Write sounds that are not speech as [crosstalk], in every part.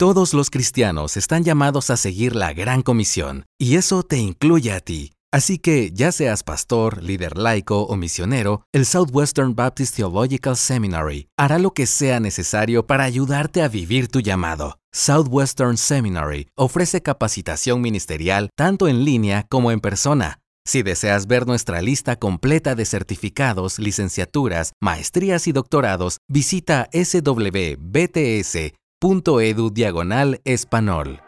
Todos los cristianos están llamados a seguir la Gran Comisión, y eso te incluye a ti. Así que, ya seas pastor, líder laico o misionero, el Southwestern Baptist Theological Seminary hará lo que sea necesario para ayudarte a vivir tu llamado. Southwestern Seminary ofrece capacitación ministerial tanto en línea como en persona. Si deseas ver nuestra lista completa de certificados, licenciaturas, maestrías y doctorados, visita swbts.edu diagonal español.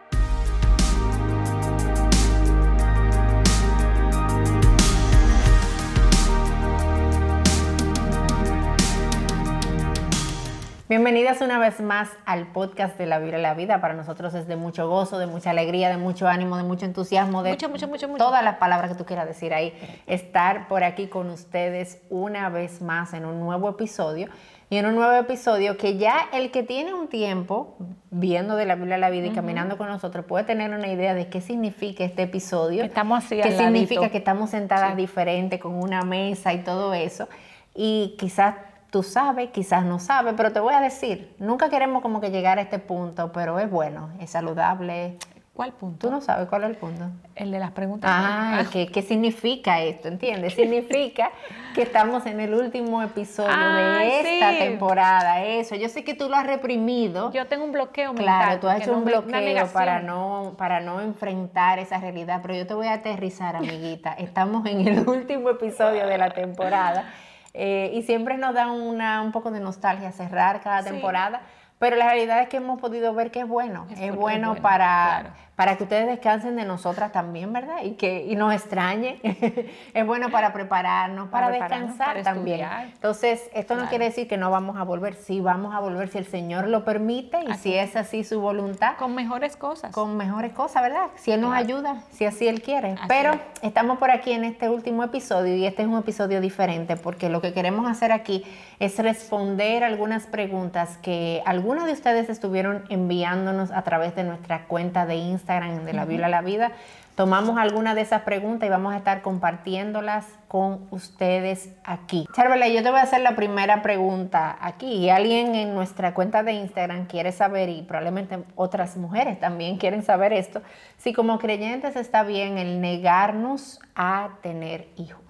Bienvenidas una vez más al podcast de La Biblia y la Vida. Para nosotros es de mucho gozo, de mucha alegría, de mucho ánimo, de mucho entusiasmo, de mucho, mucho, mucho, todas las palabras que tú quieras decir ahí. Estar por aquí con ustedes una vez más en un nuevo episodio. Y en un nuevo episodio que ya el que tiene un tiempo viendo de la Biblia a la vida y caminando con nosotros puede tener una idea de qué significa este episodio. Estamos así Qué significa que estamos sentadas diferente con una mesa y todo eso. Y quizás tú sabes, quizás no sabes, pero te voy a decir, nunca queremos como que llegar a este punto, pero es bueno, es saludable. ¿Cuál punto? Tú no sabes cuál es el punto. El de las preguntas. Ah, ¿qué, ¿qué, significa esto? ¿Entiendes? Significa que estamos en el último episodio de esta temporada. Eso, yo sé que tú lo has reprimido. Yo tengo un bloqueo mental. Claro, tú has hecho un bloqueo para no, para no enfrentar esa realidad, pero yo te voy a aterrizar, amiguita. Estamos en el último episodio de la temporada. Eh, y siempre nos da una, un poco de nostalgia cerrar cada temporada, pero la realidad es que hemos podido ver que es bueno, es, bueno, para, para que ustedes descansen de nosotras también, ¿verdad? Y que y nos extrañen. [laughs] es bueno para prepararnos, para, descansar también. Entonces, esto no quiere decir que no vamos a volver. Sí, vamos a volver si el Señor lo permite y si es así su voluntad. Con mejores cosas. Con mejores cosas, ¿verdad? Si Él nos ayuda, si así Él quiere. Pero estamos por aquí en este último episodio y este es un episodio diferente porque lo que queremos hacer aquí es responder algunas preguntas que algunos de ustedes estuvieron enviándonos a través de nuestra cuenta de Instagram de la Biblia a la Vida. Tomamos alguna de esas preguntas y vamos a estar compartiéndolas con ustedes aquí. Charvela, yo te voy a hacer la primera pregunta aquí. Y alguien en nuestra cuenta de Instagram quiere saber, y probablemente otras mujeres también quieren saber esto, si como creyentes está bien el negarnos a tener hijos.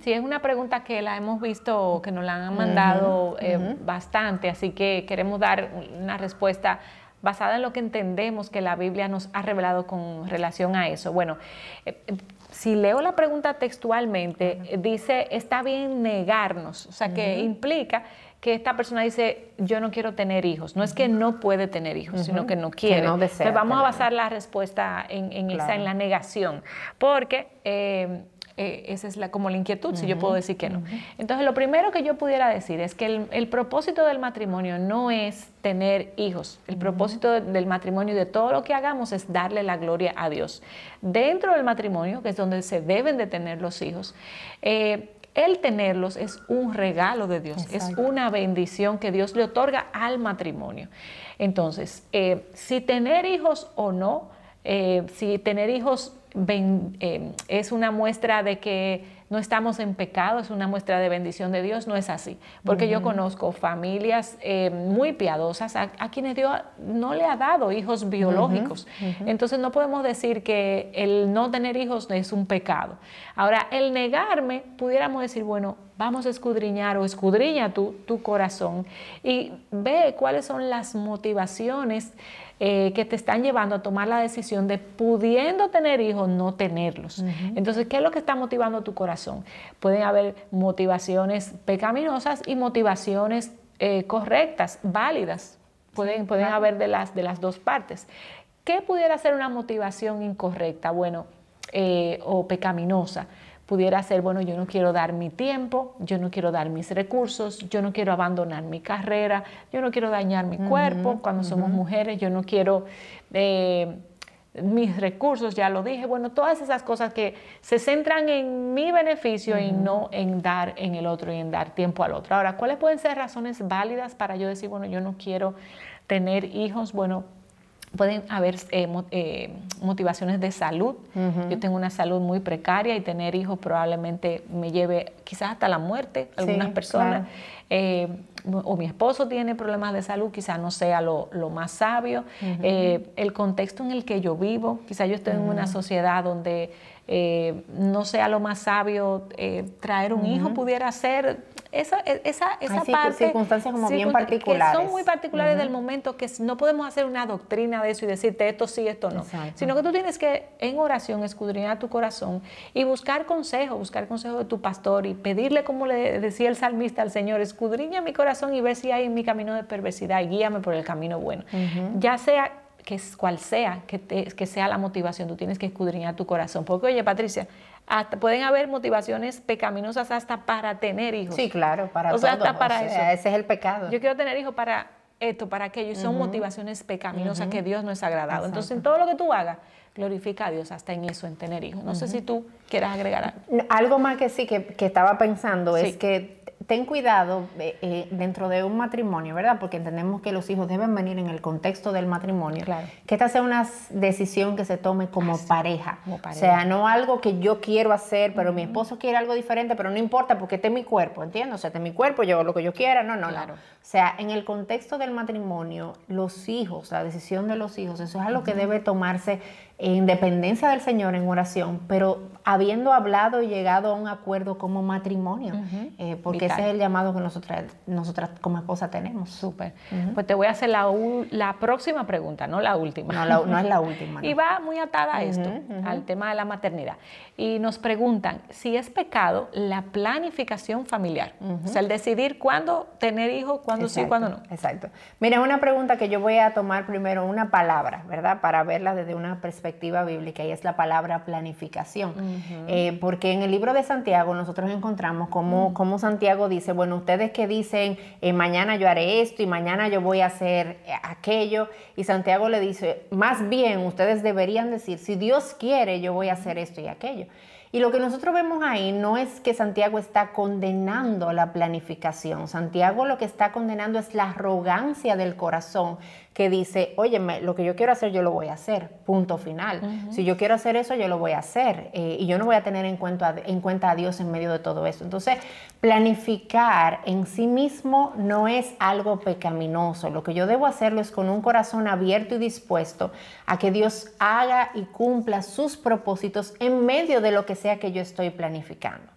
Sí, es una pregunta que la hemos visto, que nos la han mandado eh, bastante, así que queremos dar una respuesta basada en lo que entendemos que la Biblia nos ha revelado con relación a eso. Bueno, eh, eh, si leo la pregunta textualmente, dice, está bien negarnos, o sea, que implica que esta persona dice, yo no quiero tener hijos. No es que no puede tener hijos, sino que no quiere. Entonces vamos a basar la respuesta en, esa, en la negación, porque... Eh, eh, esa es la, como la inquietud, si yo puedo decir que no. Entonces, lo primero que yo pudiera decir es que el, propósito del matrimonio no es tener hijos. El propósito del matrimonio y de todo lo que hagamos es darle la gloria a Dios. Dentro del matrimonio, que es donde se deben de tener los hijos, eh, el tenerlos es un regalo de Dios, es una bendición que Dios le otorga al matrimonio. Entonces, eh, si tener hijos o no, si tener hijos eh, es una muestra de que no estamos en pecado, es una muestra de bendición de Dios, no es así. Porque yo conozco familias eh, muy piadosas a, quienes Dios no le ha dado hijos biológicos. Entonces no podemos decir que el no tener hijos es un pecado. Ahora, el negarme, pudiéramos decir, bueno, vamos a escudriñar o escudriña tu, tu corazón y ve cuáles son las motivaciones eh, que te están llevando a tomar la decisión de pudiendo tener hijos, no tenerlos. Entonces, ¿qué es lo que está motivando tu corazón? Pueden haber motivaciones pecaminosas y motivaciones eh, correctas, válidas. Pueden, pueden haber de las, de las dos partes. ¿Qué pudiera ser una motivación incorrecta? Bueno, eh, o pecaminosa pudiera ser, bueno, yo no quiero dar mi tiempo, yo no quiero dar mis recursos, yo no quiero abandonar mi carrera, yo no quiero dañar mi cuerpo cuando somos mujeres, yo no quiero eh, mis recursos, ya lo dije, bueno, todas esas cosas que se centran en mi beneficio y no en dar en el otro y en dar tiempo al otro. Ahora, ¿cuáles pueden ser razones válidas para yo decir, bueno, yo no quiero tener hijos? Bueno, pueden haber eh, eh, motivaciones de salud. Yo tengo una salud muy precaria y tener hijos probablemente me lleve quizás hasta la muerte, algunas personas. Eh, o mi esposo tiene problemas de salud, quizá no sea lo, más sabio. Eh, el contexto en el que yo vivo, quizá yo estoy en una sociedad donde eh, no sea lo más sabio traer un hijo, pudiera ser esa, e, esa, esa parte. Circunstancias como bien particulares. Que son muy particulares del momento, que no podemos hacer una doctrina de eso y decirte esto sí, esto no. Sino que tú tienes que en oración escudriñar tu corazón y buscar consejo, buscar consejo de tu pastor y pedirle, como le decía el salmista al Señor, escudriña mi corazón y ver si hay en mi camino de perversidad y guíame por el camino bueno. Ya sea que cual sea que, que sea la motivación, tú tienes que escudriñar tu corazón. Porque, oye, Patricia, pueden haber motivaciones pecaminosas hasta para tener hijos. Sí, claro, para o Sea, hasta para eso. Ese es el pecado. Yo quiero tener hijos para esto, para aquello. Y son motivaciones pecaminosas que Dios no es agradado. Entonces, en todo lo que tú hagas, glorifica a Dios hasta en eso, en tener hijos. No sé si tú quieras agregar algo. Algo más que sí, que, estaba pensando, es que ten cuidado eh, eh, dentro de un matrimonio, ¿verdad? Porque entendemos que los hijos deben venir en el contexto del matrimonio. Claro. Que esta sea una decisión que se tome como, pareja. O sea, no algo que yo quiero hacer, pero mi esposo quiere algo diferente, pero no importa porque este es mi cuerpo, ¿entiendes? O sea, este es mi cuerpo, yo hago lo que yo quiera, no, no, claro. O sea, en el contexto del matrimonio, los hijos, la decisión de los hijos, eso es algo que debe tomarse en dependencia del Señor en oración, pero habiendo hablado y llegado a un acuerdo como matrimonio, eh, porque ese es el llamado que nosotras, nosotras como esposa tenemos. Súper. Pues te voy a hacer la, la, próxima pregunta, no la última. No, no es la [laughs] última. y va muy atada a esto, al tema de la maternidad. Y nos preguntan si es pecado la planificación familiar, o sea, el decidir cuándo tener hijos, cuándo sí, cuándo no. Exacto. Mira, una pregunta que yo voy a tomar primero una palabra, ¿verdad? Para verla desde una perspectiva perspectiva bíblica y es la palabra planificación. Eh, porque en el libro de Santiago nosotros encontramos cómo, mm. Santiago dice, bueno, ustedes que dicen, eh, mañana yo haré esto y mañana yo voy a hacer eh, aquello, y Santiago le dice, más bien ustedes deberían decir, si Dios quiere, yo voy a hacer esto y aquello. Y lo que nosotros vemos ahí no es que Santiago está condenando la planificación. Santiago lo que está condenando es la arrogancia del corazón que dice, oye, lo que yo quiero hacer, yo lo voy a hacer, punto final. Si yo quiero hacer eso, yo lo voy a hacer. Eh, y yo no voy a tener en cuenta, en cuenta a Dios en medio de todo eso. Entonces, planificar en sí mismo no es algo pecaminoso. Lo que yo debo hacerlo es con un corazón abierto y dispuesto a que Dios haga y cumpla sus propósitos en medio de lo que sea que yo estoy planificando.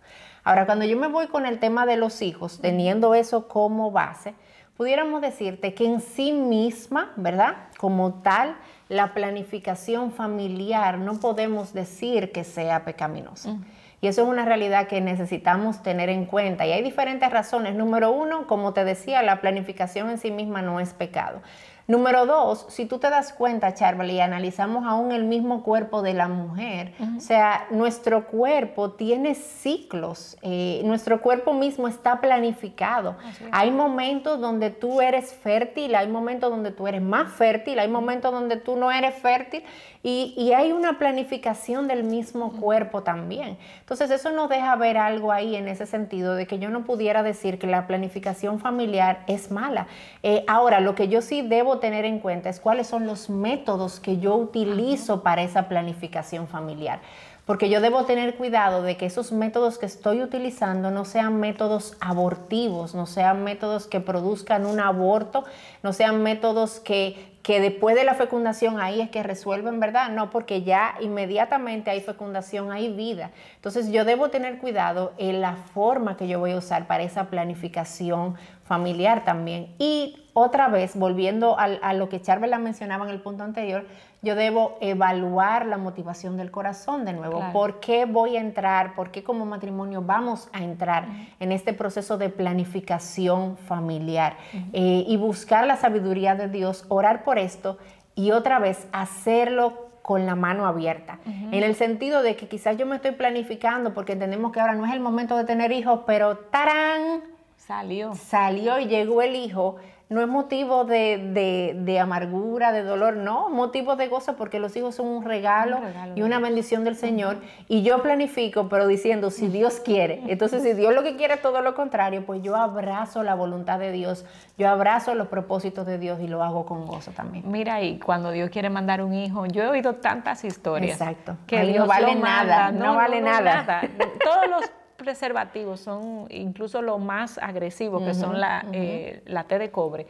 Ahora, cuando yo me voy con el tema de los hijos, teniendo eso como base, pudiéramos decirte que en sí misma, ¿verdad? Como tal, la planificación familiar no podemos decir que sea pecaminosa. Mm. Y eso es una realidad que necesitamos tener en cuenta. Y hay diferentes razones. Número uno, como te decía, la planificación en sí misma no es pecado. Número dos, si tú te das cuenta, Charlie, y analizamos aún el mismo cuerpo de la mujer, o sea, nuestro cuerpo tiene ciclos, eh, nuestro cuerpo mismo está planificado. Hay momentos donde tú eres fértil, hay momentos donde tú eres más fértil, hay momentos donde tú no eres fértil y, hay una planificación del mismo cuerpo también. Entonces eso nos deja ver algo ahí en ese sentido de que yo no pudiera decir que la planificación familiar es mala. Eh, ahora, lo que yo sí debo tener en cuenta es cuáles son los métodos que yo utilizo para esa planificación familiar porque yo debo tener cuidado de que esos métodos que estoy utilizando no sean métodos abortivos, no sean métodos que produzcan un aborto, no sean métodos que, que después de la fecundación ahí es que resuelven, ¿verdad? No, porque ya inmediatamente hay fecundación, hay vida. Entonces yo debo tener cuidado en la forma que yo voy a usar para esa planificación familiar también. Y otra vez, volviendo a, lo que Charvela mencionaba en el punto anterior, yo debo evaluar la motivación del corazón de nuevo. ¿Por qué voy a entrar? ¿Por qué como matrimonio vamos a entrar en este proceso de planificación familiar? Eh, y buscar la sabiduría de Dios, orar por esto y otra vez hacerlo con la mano abierta. En el sentido de que quizás yo me estoy planificando porque entendemos que ahora no es el momento de tener hijos, pero ¡tarán! Salió. Salió y llegó el hijo no es motivo de, amargura, de dolor, no, motivo de gozo porque los hijos son un regalo, y una bendición del Señor. Y yo planifico, pero diciendo, si Dios quiere. Entonces, si Dios lo que quiere es todo lo contrario, pues yo abrazo la voluntad de Dios, yo abrazo los propósitos de Dios y lo hago con gozo también. Mira, y cuando Dios quiere mandar un hijo, yo he oído tantas historias. Exacto. Que Dios no vale nada, no, vale nada. Todos los preservativos, son incluso los más agresivos, que son la, eh, la T de cobre,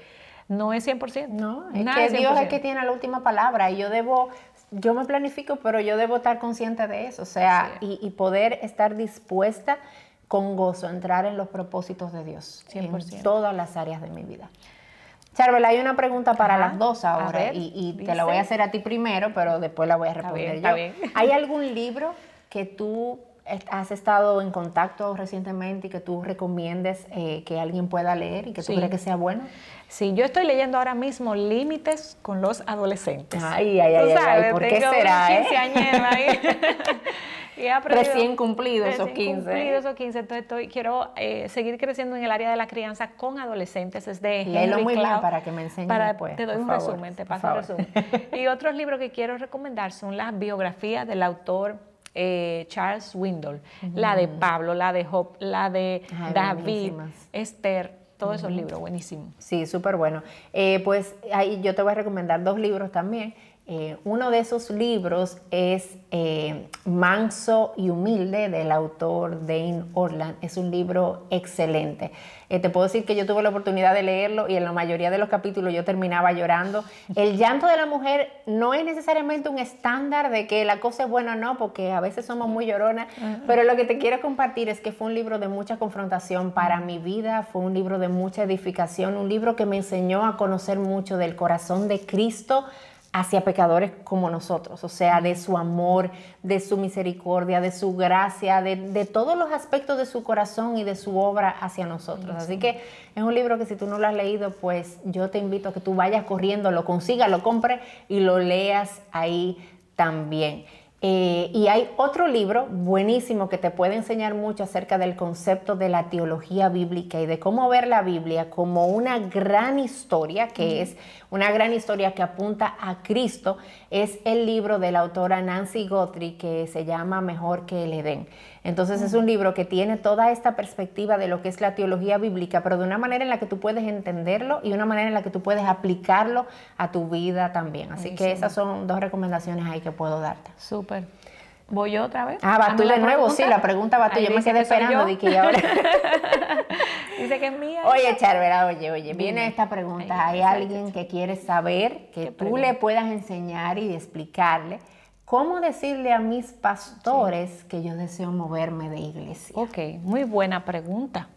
no es 100%. No, es que Dios es que tiene la última palabra y yo debo yo me planifico, pero yo debo estar consciente de eso, o sea, y, poder estar dispuesta con gozo a entrar en los propósitos de Dios 100%. en todas las áreas de mi vida. Charbel, hay una pregunta para las dos ahora y, te la voy a hacer a ti primero, pero después la voy a responder yo. ¿Hay algún libro que tú has estado en contacto recientemente y que tú recomiendes eh, que alguien pueda leer y que tú crees que sea bueno? Sí, yo estoy leyendo ahora mismo Límites con los adolescentes. Ay, ay, ay, ay, ¿por qué será? Eh? ahí. [laughs] Recién cumplidos esos 15. Cumplidos esos 15. Entonces estoy, quiero eh, seguir creciendo en el área de la crianza con adolescentes. Es de Léelo muy bien para que me enseñes para, después. Te doy un resumen, te paso un resumen. y otros libros que quiero recomendar son las biografías del autor eh, Charles Windle, la de Pablo, la de Job, la de David, Esther, todos esos libros, buenísimos. Sí, súper bueno. Eh, pues ahí yo te voy a recomendar dos libros también. Eh, uno de esos libros es eh, Manso y Humilde del autor Dane Orland. Es un libro excelente. Eh, te puedo decir que yo tuve la oportunidad de leerlo y en la mayoría de los capítulos yo terminaba llorando. El llanto de la mujer no es necesariamente un estándar de que la cosa es buena o no, porque a veces somos muy lloronas, pero lo que te quiero compartir es que fue un libro de mucha confrontación para mi vida, fue un libro de mucha edificación, un libro que me enseñó a conocer mucho del corazón de Cristo hacia pecadores como nosotros, o sea, de su amor, de su misericordia, de su gracia, de, todos los aspectos de su corazón y de su obra hacia nosotros. Así que es un libro que si tú no lo has leído, pues yo te invito a que tú vayas corriendo, lo consigas, lo compres y lo leas ahí también. Eh, y hay otro libro buenísimo que te puede enseñar mucho acerca del concepto de la teología bíblica y de cómo ver la Biblia como una gran historia, que es una gran historia que apunta a Cristo, es el libro de la autora Nancy Guthrie que se llama Mejor que el Edén. Entonces es un libro que tiene toda esta perspectiva de lo que es la teología bíblica, pero de una manera en la que tú puedes entenderlo y una manera en la que tú puedes aplicarlo a tu vida también. Así que esas son dos recomendaciones ahí que puedo darte. Súper. ¿Voy yo otra vez? Ah, va tú de nuevo, sí, la pregunta va tú. Yo me quedé esperando de que ahora... [laughs] dice que es mía. Oye, Charvera, oye, oye, viene esta pregunta. Hay alguien que quiere saber que tú le puedas enseñar y explicarle ¿Cómo decirle a mis pastores que yo deseo moverme de iglesia? Ok, muy buena pregunta.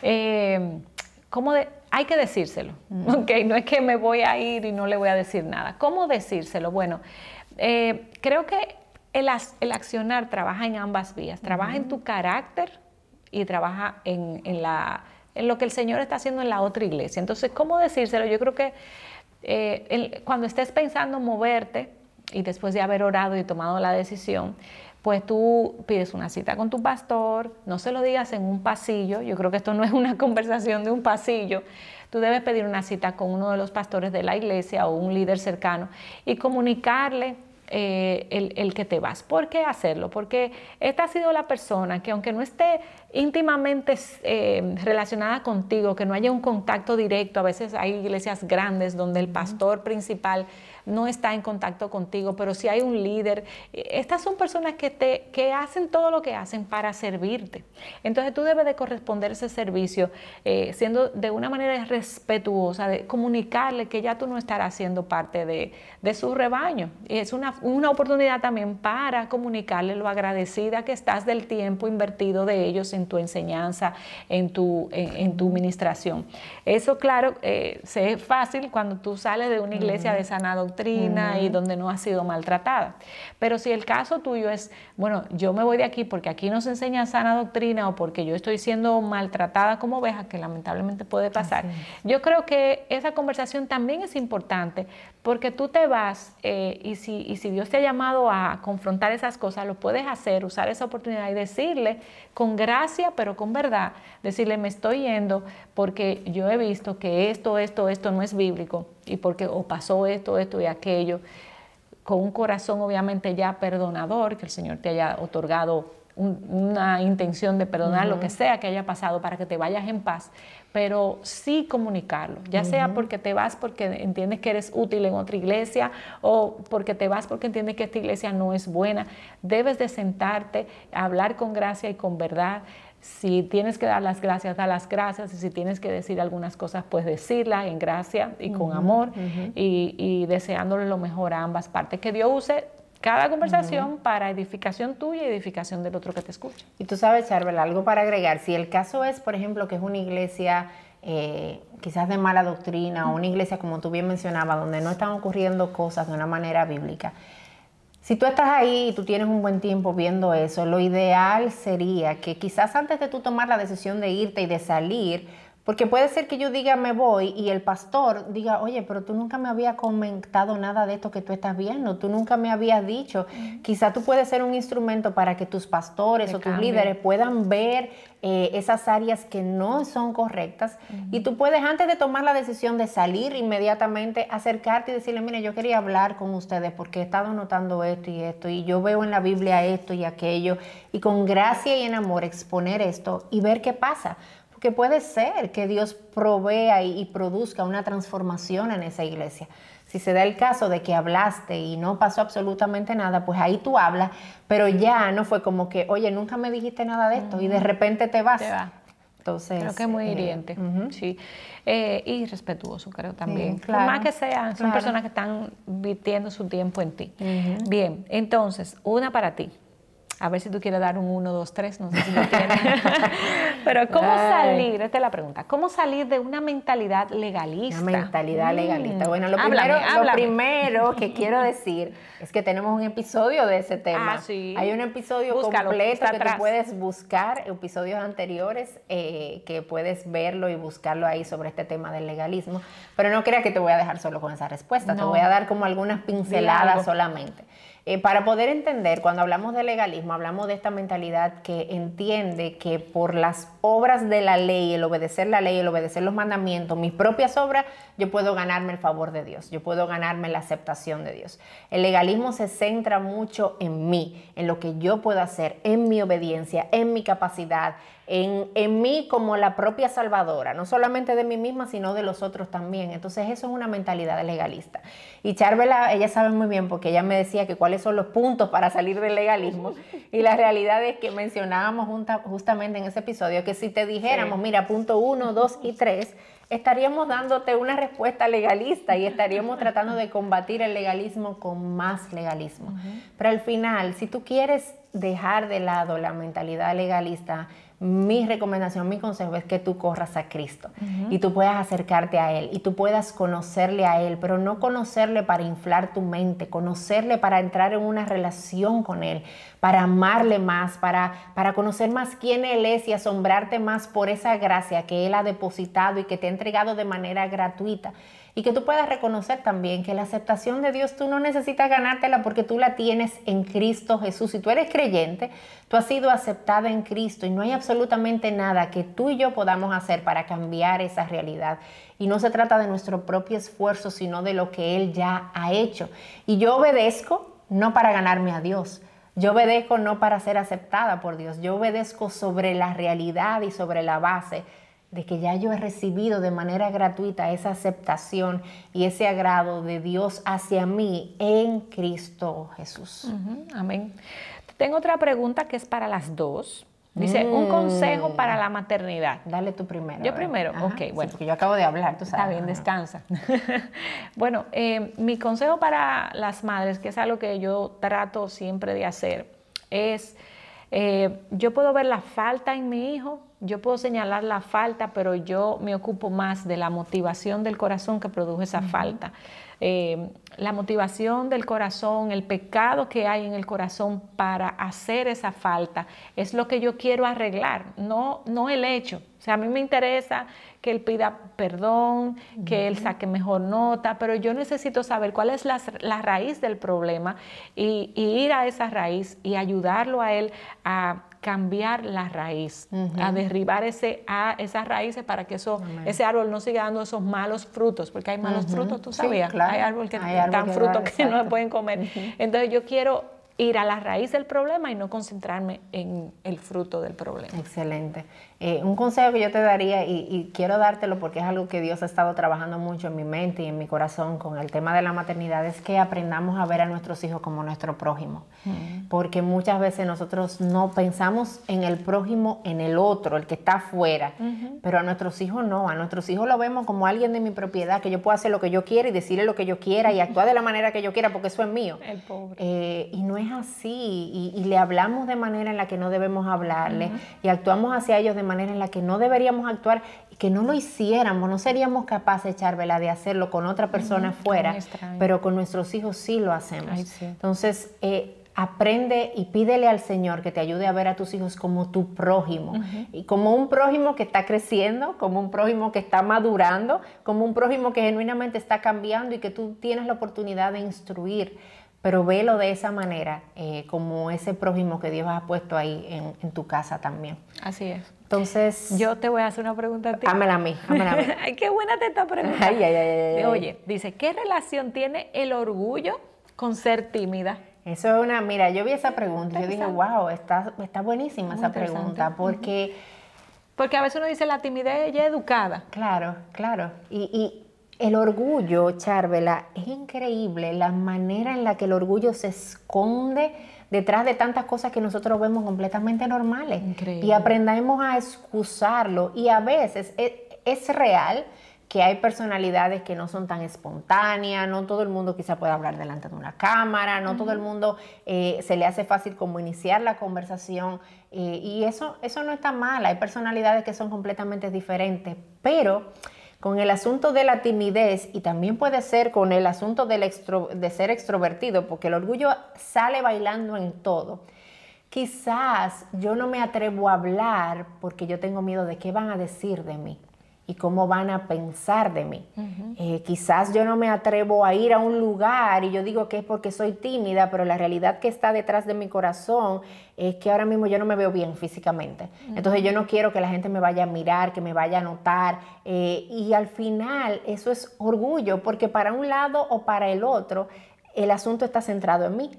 Eh, ¿cómo hay que decírselo, ¿ok? No es que me voy a ir y no le voy a decir nada. ¿Cómo decírselo? Bueno, eh, creo que el, accionar trabaja en ambas vías. Trabaja en tu carácter y trabaja en, la, en, lo que el Señor está haciendo en la otra iglesia. Entonces, ¿cómo decírselo? Yo creo que eh, cuando estés pensando moverte, y después de haber orado y tomado la decisión, pues tú pides una cita con tu pastor, no se lo digas en un pasillo, yo creo que esto no es una [laughs] conversación de un pasillo, tú debes pedir una cita con uno de los pastores de la iglesia o un líder cercano y comunicarle eh, el, que te vas. ¿Por qué hacerlo? Porque esta ha sido la persona que aunque no esté íntimamente eh, relacionada contigo, que no haya un contacto directo, a veces hay iglesias grandes donde el pastor principal no está en contacto contigo, pero si hay un líder, estas son personas que, te, que hacen todo lo que hacen para servirte. Entonces tú debes de corresponder ese servicio eh, siendo de una manera respetuosa, de comunicarle que ya tú no estarás siendo parte de, su rebaño. Y es una, oportunidad también para comunicarle lo agradecida que estás del tiempo invertido de ellos en tu enseñanza, en tu, en, tu ministración. Eso, claro, eh, es fácil cuando tú sales de una iglesia de sana y donde no ha sido maltratada. Pero si el caso tuyo es, bueno, yo me voy de aquí porque aquí no se enseña sana doctrina o porque yo estoy siendo maltratada como oveja, que lamentablemente puede pasar, yo creo que esa conversación también es importante porque tú te vas eh, y, si, y si Dios te ha llamado a confrontar esas cosas, lo puedes hacer, usar esa oportunidad y decirle con gracia, pero con verdad, decirle, me estoy yendo porque yo he visto que esto, esto, esto no es bíblico y porque o pasó esto, esto y aquello, con un corazón obviamente ya perdonador, que el Señor te haya otorgado una intención de perdonar lo que sea que haya pasado para que te vayas en paz, pero sí comunicarlo, ya sea porque te vas porque entiendes que eres útil en otra iglesia o porque te vas porque entiendes que esta iglesia no es buena, debes de sentarte, hablar con gracia y con verdad, Si tienes que dar las gracias, da las gracias. Y si tienes que decir algunas cosas, pues decirlas en gracia y con amor y, y deseándole lo mejor a ambas partes. Que Dios use cada conversación para edificación tuya y edificación del otro que te escucha. Y tú sabes, Charbel, algo para agregar. Si el caso es, por ejemplo, que es una iglesia eh, quizás de mala doctrina o una iglesia, como tú bien mencionabas, donde no están ocurriendo cosas de una manera bíblica, si tú estás ahí y tú tienes un buen tiempo viendo eso, lo ideal sería que quizás antes de tú tomar la decisión de irte y de salir, porque puede ser que yo diga me voy y el pastor diga, oye, pero tú nunca me habías comentado nada de esto que tú estás viendo, tú nunca me habías dicho. Quizá tú puedes ser un instrumento para que tus pastores o tus líderes puedan ver eh, esas áreas que no son correctas y tú puedes antes de tomar la decisión de salir inmediatamente acercarte y decirle, mire, yo quería hablar con ustedes porque he estado notando esto y esto y yo veo en la Biblia esto y aquello y con gracia y en amor exponer esto y ver qué pasa que puede ser que Dios provea y, produzca una transformación en esa iglesia. Si se da el caso de que hablaste y no pasó absolutamente nada, pues ahí tú hablas, pero ya no fue como que, oye, nunca me dijiste nada de esto y de repente te vas. Entonces, creo que es muy eh, hiriente, sí. Eh, y respetuoso, creo también. más que sean, son personas que están virtiendo su tiempo en ti. Bien, entonces, una para ti. A ver si tú quieres dar un 1, 2, 3, no sé si lo tienes. [laughs] Pero ¿cómo salir? Esta es la pregunta. ¿Cómo salir de una mentalidad legalista? Una mentalidad legalista. Mm. Bueno, lo, primero, lo primero que quiero decir es que tenemos un episodio de ese tema. Ah, sí. Hay un episodio completo que tú puedes buscar, episodios anteriores, eh, que puedes verlo y buscarlo ahí sobre este tema del legalismo. Pero no creas que te voy a dejar solo con esa respuesta. Te voy a dar como algunas pinceladas solamente. Eh, para poder entender, cuando hablamos de legalismo, hablamos de esta mentalidad que entiende que por las obras de la ley, el obedecer la ley, el obedecer los mandamientos, mis propias obras, yo puedo ganarme el favor de Dios, yo puedo ganarme la aceptación de Dios. El legalismo se centra mucho en mí, en lo que yo puedo hacer, en mi obediencia, en mi capacidad, en, mí como la propia salvadora, no solamente de mí misma, sino de los otros también. Entonces eso es una mentalidad legalista. Y Charvela, ella sabe muy bien porque ella me decía que cuáles son los puntos para salir del legalismo. Y la realidad es que mencionábamos justamente en ese episodio que si te dijéramos, mira, punto uno, dos y tres, estaríamos dándote una respuesta legalista y estaríamos tratando de combatir el legalismo con más legalismo. Pero al final, si tú quieres dejar de lado la mentalidad legalista, mi recomendación, mi consejo es que tú corras a Cristo y tú puedas acercarte a Él y tú puedas conocerle a Él, pero no conocerle para inflar tu mente, conocerle para entrar en una relación con Él, para amarle más, para, para conocer más quién Él es y asombrarte más por esa gracia que Él ha depositado y que te ha entregado de manera gratuita y que tú puedas reconocer también que la aceptación de Dios tú no necesitas ganártela porque tú la tienes en Cristo Jesús. Si tú eres creyente, tú has sido aceptada en Cristo y no hay absolutamente nada que tú y yo podamos hacer para cambiar esa realidad. Y no se trata de nuestro propio esfuerzo, sino de lo que Él ya ha hecho. Y yo obedezco no para ganarme a Dios. Yo obedezco no para ser aceptada por Dios. Yo obedezco sobre la realidad y sobre la base de que ya yo he recibido de manera gratuita esa aceptación y ese agrado de Dios hacia mí en Cristo Jesús. amén. Tengo otra pregunta que es para las dos. Dice, un mm. consejo para la maternidad. Dale tú primero. Yo primero, ok, bueno. yo acabo de hablar, tú sabes. Está bien, descansa. [laughs] bueno, eh, mi consejo para las madres, que es algo que yo trato siempre de hacer, es, eh, yo puedo ver la falta en mi hijo, yo puedo señalar la falta, pero yo me ocupo más de la motivación del corazón que produjo esa falta. Eh, la motivación del corazón, el pecado que hay en el corazón para hacer esa falta, es lo que yo quiero arreglar, no, no el hecho. O sea, a mí me interesa que él pida perdón, que él saque mejor nota, pero yo necesito saber cuál es la, raíz del problema y, ir a esa raíz y ayudarlo a él a cambiar la raíz, a derribar ese, a esas raíces para que eso, ese árbol no siga dando esos malos frutos, porque hay malos frutos, tú sabías, hay árboles que dan frutos que no se pueden comer. Entonces yo quiero ir a la raíz del problema y no concentrarme en el fruto del problema. Excelente. Eh, un consejo que yo te daría, y, quiero dártelo porque es algo que Dios ha estado trabajando mucho en mi mente y en mi corazón con el tema de la maternidad, es que aprendamos a ver a nuestros hijos como nuestro prójimo. Mm. Porque muchas veces nosotros no pensamos en el prójimo, en el otro, el que está afuera, pero a nuestros hijos no, a nuestros hijos lo vemos como alguien de mi propiedad, que yo puedo hacer lo que yo quiera y decirle lo que yo quiera y actuar de la manera que yo quiera porque eso es mío. El pobre. Eh, y no es así, y, le hablamos de manera en la que no debemos hablarle, y actuamos hacia ellos de manera en la que no deberíamos actuar y que no lo hiciéramos, no seríamos capaces, de echar vela de hacerlo con otra persona fuera, pero con nuestros hijos sí lo hacemos. Entonces, eh, aprende y pídele al Señor que te ayude a ver a tus hijos como tu prójimo. Y como un prójimo que está creciendo, como un prójimo que está madurando, como un prójimo que genuinamente está cambiando y que tú tienes la oportunidad de instruir pero velo de esa manera, eh, como ese prójimo que Dios ha puesto ahí en, tu casa también. Así es. Entonces... Yo te voy a hacer una pregunta a ti. Hámela a mí, hámela a mí. [laughs] ay, qué buena te está pregunta. Ay, ay, ay, Oye, dice, ¿qué relación tiene el orgullo con ser tímida? Eso es una, mira, yo vi esa pregunta y yo dije, wow, está, está buenísima esa pregunta, porque... Porque a veces uno dice, la timidez ya es educada. Claro, claro. y el orgullo, Charvela, es increíble la manera en la que el orgullo se esconde detrás de tantas cosas que nosotros vemos completamente normales. Increíble. Y aprendamos a excusarlo. Y a veces es, real que hay personalidades que no son tan espontáneas, no todo el mundo quizá puede hablar delante de una cámara, no todo el mundo eh, se le hace fácil como iniciar la conversación eh, y eso, eso no está mal, hay personalidades que son completamente diferentes, pero con el asunto de la timidez y también puede ser con el asunto de ser extrovertido, porque el orgullo sale bailando en todo. Quizás yo no me atrevo a hablar porque yo tengo miedo de qué van a decir de mí y cómo van a pensar de mí. Eh, quizás yo no me atrevo a ir a un lugar y yo digo que es porque soy tímida, pero la realidad que está detrás de mi corazón es que ahora mismo yo no me veo bien físicamente. Entonces yo no quiero que la gente me vaya a mirar, que me vaya a notar. Eh, y al final eso es orgullo, porque para un lado o para el otro, el asunto está centrado en mí,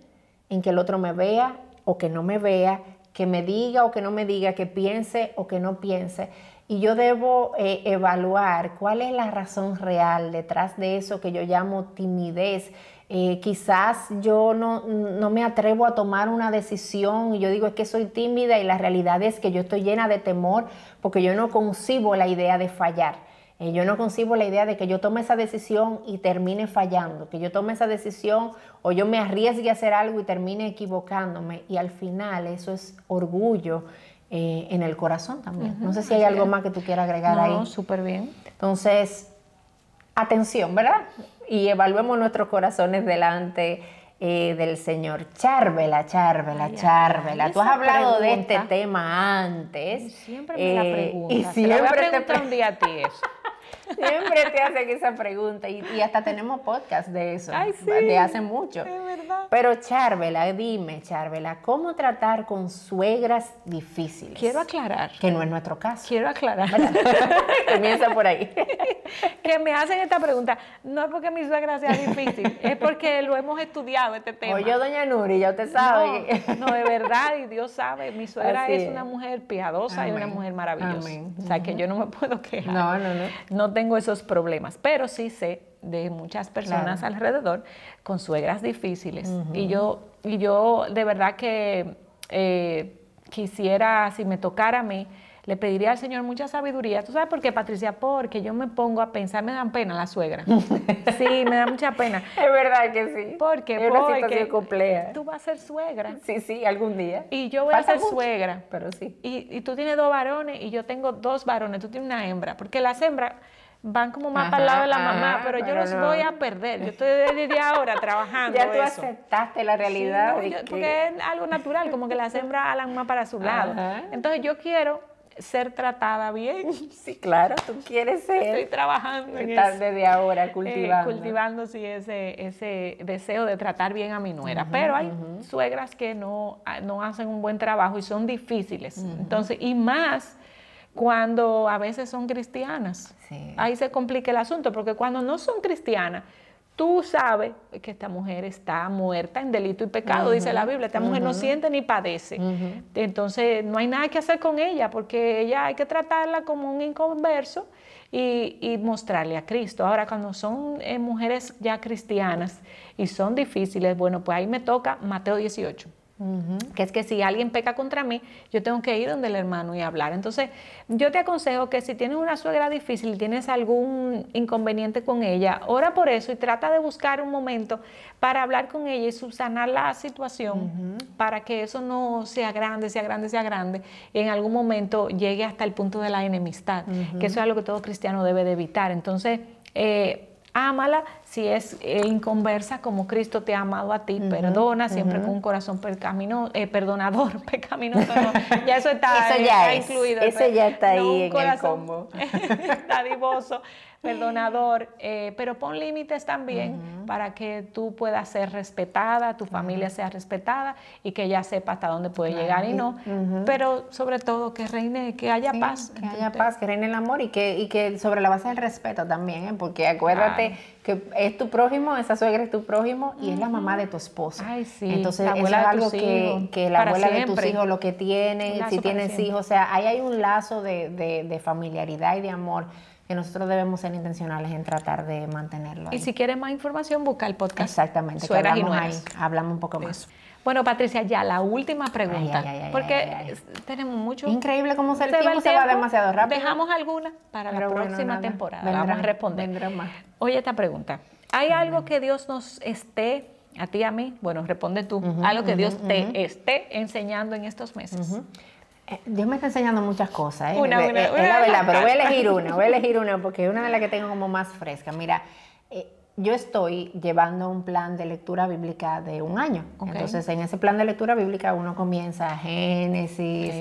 en que el otro me vea o que no me vea, que me diga o que no me diga, que piense o que no piense y yo debo eh, evaluar cuál es la razón real detrás de eso que yo llamo timidez. Eh, quizás yo no, me atrevo a tomar una decisión y yo digo es que soy tímida y la realidad es que yo estoy llena de temor porque yo no concibo la idea de fallar. Eh, yo no concibo la idea de que yo tome esa decisión y termine fallando, que yo tome esa decisión o yo me arriesgue a hacer algo y termine equivocándome. Y al final eso es orgullo eh, en el corazón también. no sé si hay algo más que tú quieras agregar ahí. No, súper bien. Entonces, atención, ¿verdad? Y evaluemos nuestros corazones delante eh, del Señor. Charvela, Charvela, Charvela. Tú has hablado de este tema antes. siempre me la eh, preguntas. Y siempre te, te un día a ti eso. Siempre te hacen esa pregunta y, hasta tenemos podcast de eso, de hace mucho. Pero Charvela, dime, Charvela, ¿cómo tratar con suegras difíciles? Quiero aclarar. Que no es nuestro caso. Quiero aclarar. [laughs] Comienza por ahí. [laughs] que me hacen esta pregunta, no es porque mi suegra sea difícil, es porque lo hemos estudiado este tema. Oye, doña Nuri, ya usted sabe. No, de verdad, y Dios sabe, mi suegra es, una mujer piadosa y una mujer maravillosa. O sea, que yo no me puedo quejar. No, no, no. No tengo esos problemas, pero sí sé de muchas personas alrededor con suegras difíciles. y, yo, y yo de verdad que eh, quisiera, si me tocara a mí, le pediría al Señor mucha sabiduría. ¿Tú sabes por qué, Patricia? Porque yo me pongo a pensar, me dan pena la suegra. [laughs] Sí, me da mucha pena. Es verdad que sí. ¿Por qué? Es una situación compleja. Tú vas a ser suegra. Sí, sí, algún día. Y yo voy a ser suegra. Pero sí. Y, y, tú tienes dos varones y yo tengo dos varones. Tú tienes una hembra. Porque las hembras van como más para el lado de la mamá, pero, yo los voy a perder. Yo estoy desde ahora trabajando. [laughs] Ya tú aceptaste la realidad. Porque es algo natural, como que las hembras alan más para su lado. Entonces yo quiero ser tratada bien. [laughs] Sí, claro, tú quieres ser. Estoy trabajando Estás desde ahora eh, cultivando. cultivando, sí, ese, ese deseo de tratar bien a mi nuera. Pero hay suegras que no, no hacen un buen trabajo y son difíciles. Entonces, y más cuando a veces son cristianas. Ahí se complica el asunto, porque cuando no son cristianas, tú sabes que esta mujer está muerta en delito y pecado, dice la Biblia. Esta mujer no siente ni padece. Entonces, no hay nada que hacer con ella, porque ella hay que tratarla como un inconverso y, mostrarle a Cristo. Ahora, cuando son eh, mujeres ya cristianas y son difíciles, bueno, pues ahí me toca Mateo 18 que es que si alguien peca contra mí, yo tengo que ir donde el hermano y hablar. Entonces, yo te aconsejo que si tienes una suegra difícil y tienes algún inconveniente con ella, ora por eso y trata de buscar un momento para hablar con ella y subsanar la situación para que eso no sea grande, sea grande, sea grande y en algún momento llegue hasta el punto de la enemistad, que eso es algo que todo cristiano debe de evitar. Entonces, eh, ámala si es eh, inconversa como Cristo te ha amado a ti, perdona siempre con un corazón eh, perdonador, [laughs] pecaminoso, ya eso está, eso ya incluido. Eso ya está ahí en el combo. [laughs] dadivoso, perdonador, eh, pero pon límites también para que tú puedas ser respetada, tu familia sea respetada y que ella sepa hasta dónde puede llegar y no, pero sobre todo que reine, que haya paz. Que haya paz, que reine el amor y que, y que sobre la base del respeto también, ¿eh? porque acuérdate que es tu prójimo, esa suegra es tu prójimo y es la mamá de tu esposa. Ay, sí. Entonces, eso es algo que, la abuela de tus hijos, lo que tienen, si tienes hijos, o sea, ahí hay un lazo de, de familiaridad y de amor que nosotros debemos ser intencionales en tratar de mantenerlo. Y si quieres más información, busca el podcast. Exactamente, que hablamos ahí, hablamos un poco más. Bueno, Patricia, ya la última pregunta, porque tenemos mucho. Increíble cómo se, el tiempo, se va demasiado rápido. Dejamos alguna para la próxima temporada. Vamos a responder. Más. Oye, esta pregunta. ¿Hay algo que Dios nos esté, a ti y a mí, bueno, responde tú, algo que Dios te esté enseñando en estos meses? Eh, Dios me está enseñando muchas cosas, ¿eh? Una, una, es la verdad, pero voy a elegir una, voy a elegir una porque es una de las que tengo como más fresca. Mira, eh, yo estoy llevando un plan de lectura bíblica de un año. Entonces, en ese plan de lectura bíblica uno comienza Génesis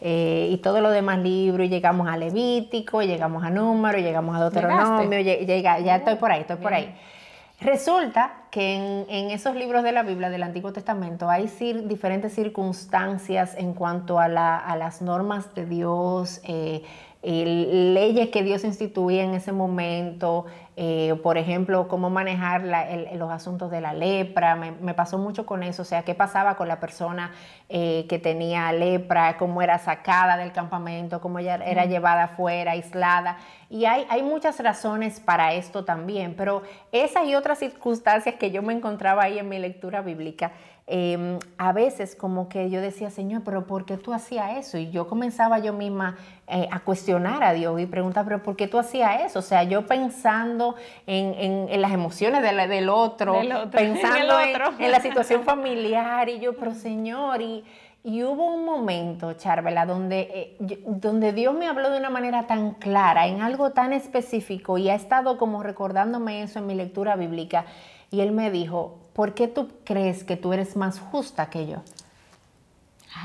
eh, y todo lo demás libros, y llegamos a Levítico, llegamos a Número, llegamos a Deuteronomio, llega, ya estoy por ahí, estoy por ahí. Resulta que en, esos libros de la Biblia del Antiguo Testamento hay diferentes circunstancias en cuanto a, las normas de Dios, eh, leyes que Dios instituía en ese momento, eh, por ejemplo, cómo manejar los asuntos de la lepra. Me, pasó mucho con eso, o sea, qué pasaba con la persona eh, que tenía lepra, cómo era sacada del campamento, cómo ella era llevada afuera, aislada. Y hay, hay muchas razones para esto también, pero esas y otras circunstancias que yo me encontraba ahí en mi lectura bíblica, Em, a veces como que yo decía, Señor, pero ¿por qué tú hacías eso? Y yo comenzaba yo misma eh, a cuestionar a Dios y preguntar, pero ¿por qué tú hacías eso? O sea, yo pensando en, las emociones del, otro, [laughs] pensando en, la situación [laughs] familiar y yo, pero Señor, y, hubo un momento, Charvela, donde, eh, donde Dios me habló de una manera tan clara, en algo tan específico, y ha estado como recordándome eso en mi lectura bíblica, y Él me dijo, ¿por qué tú crees que tú eres más justa que yo?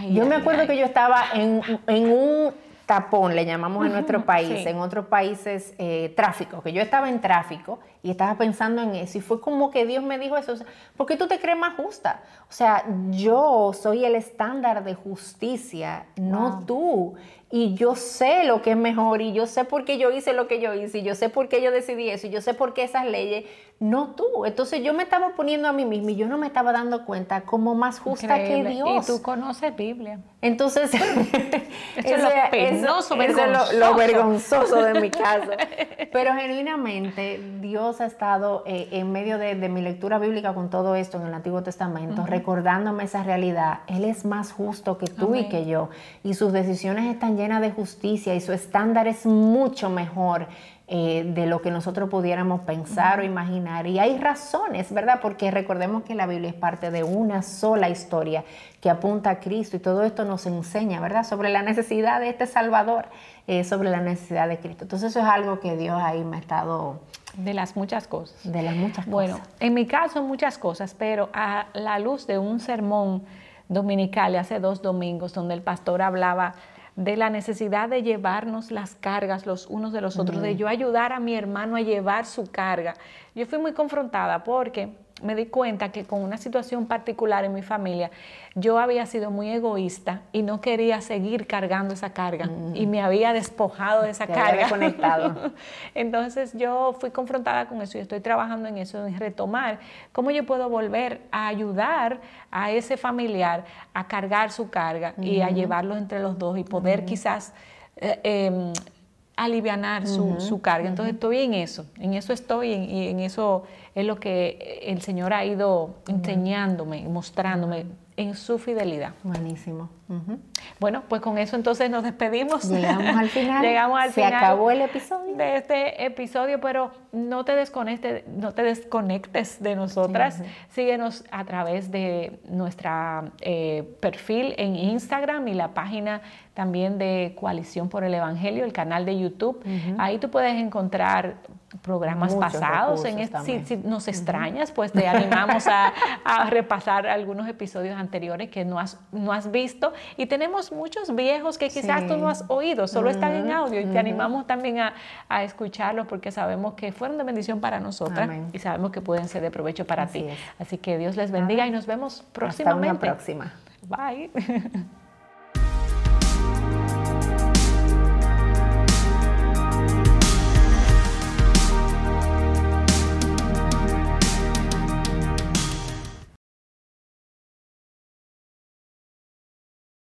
yo me acuerdo que yo estaba en, un tapón, le llamamos en nuestro país, en otros países eh, tráfico, que yo estaba en tráfico y estaba pensando en eso y fue como que Dios me dijo eso, ¿por qué tú te crees más justa? O sea, yo soy el estándar de justicia, no tú y yo sé lo que es mejor y yo sé por qué yo hice lo que yo hice y yo sé por qué yo decidí eso y yo sé por qué esas leyes, no tú. Entonces yo me estaba poniendo a mí misma y yo no me estaba dando cuenta como más justa que Dios. Y tú conoces Biblia. Entonces, [laughs] [laughs] eso, es lo penoso, lo, vergonzoso de mi caso. [laughs] Pero genuinamente Dios ha estado eh, en medio de, mi lectura bíblica con todo esto en el Antiguo Testamento, recordándome esa realidad. Él es más justo que tú y que yo y sus decisiones están llena de justicia y su estándar es mucho mejor eh, de lo que nosotros pudiéramos pensar o imaginar. Y hay razones, ¿verdad? Porque recordemos que la Biblia es parte de una sola historia que apunta a Cristo y todo esto nos enseña, ¿verdad? Sobre la necesidad de este Salvador, eh, sobre la necesidad de Cristo. Entonces eso es algo que Dios ahí me ha estado... De las muchas cosas. De las muchas cosas. Bueno, en mi caso muchas cosas, pero a la luz de un sermón dominical hace dos domingos donde el pastor hablaba de la necesidad de llevarnos las cargas los unos de los otros, de yo ayudar a mi hermano a llevar su carga. Yo fui muy confrontada porque me di cuenta que con una situación particular en mi familia, yo había sido muy egoísta y no quería seguir cargando esa carga y me había despojado de esa carga. conectado. [laughs] Entonces yo fui confrontada con eso y estoy trabajando en eso, en retomar cómo yo puedo volver a ayudar a ese familiar a cargar su carga y a llevarlo entre los dos y poder quizás... Eh, em, alivianar su, carga. Entonces estoy en eso, en eso estoy y en eso es lo que el Señor ha ido enseñándome, mostrándome en su fidelidad. Buenísimo. Bueno, pues con eso entonces nos despedimos. Llegamos al final. [laughs] Llegamos al Se acabó el episodio. De este episodio, pero no te desconectes, no te desconectes de nosotras. Síguenos a través de nuestra eh, perfil en Instagram y la página también de Coalición por el Evangelio, el canal de YouTube. Ahí tú puedes encontrar programas pasados. En este, si, nos extrañas, pues te [laughs] animamos a, repasar algunos episodios anteriores que no has, no has visto. Y tenemos muchos viejos que quizás tú no has oído, solo están en audio y te animamos también a, a, escucharlos porque sabemos que fueron de bendición para nosotras y sabemos que pueden ser de provecho para ti. Así que Dios les bendiga y nos vemos próximamente. Hasta una próxima. Bye. [laughs]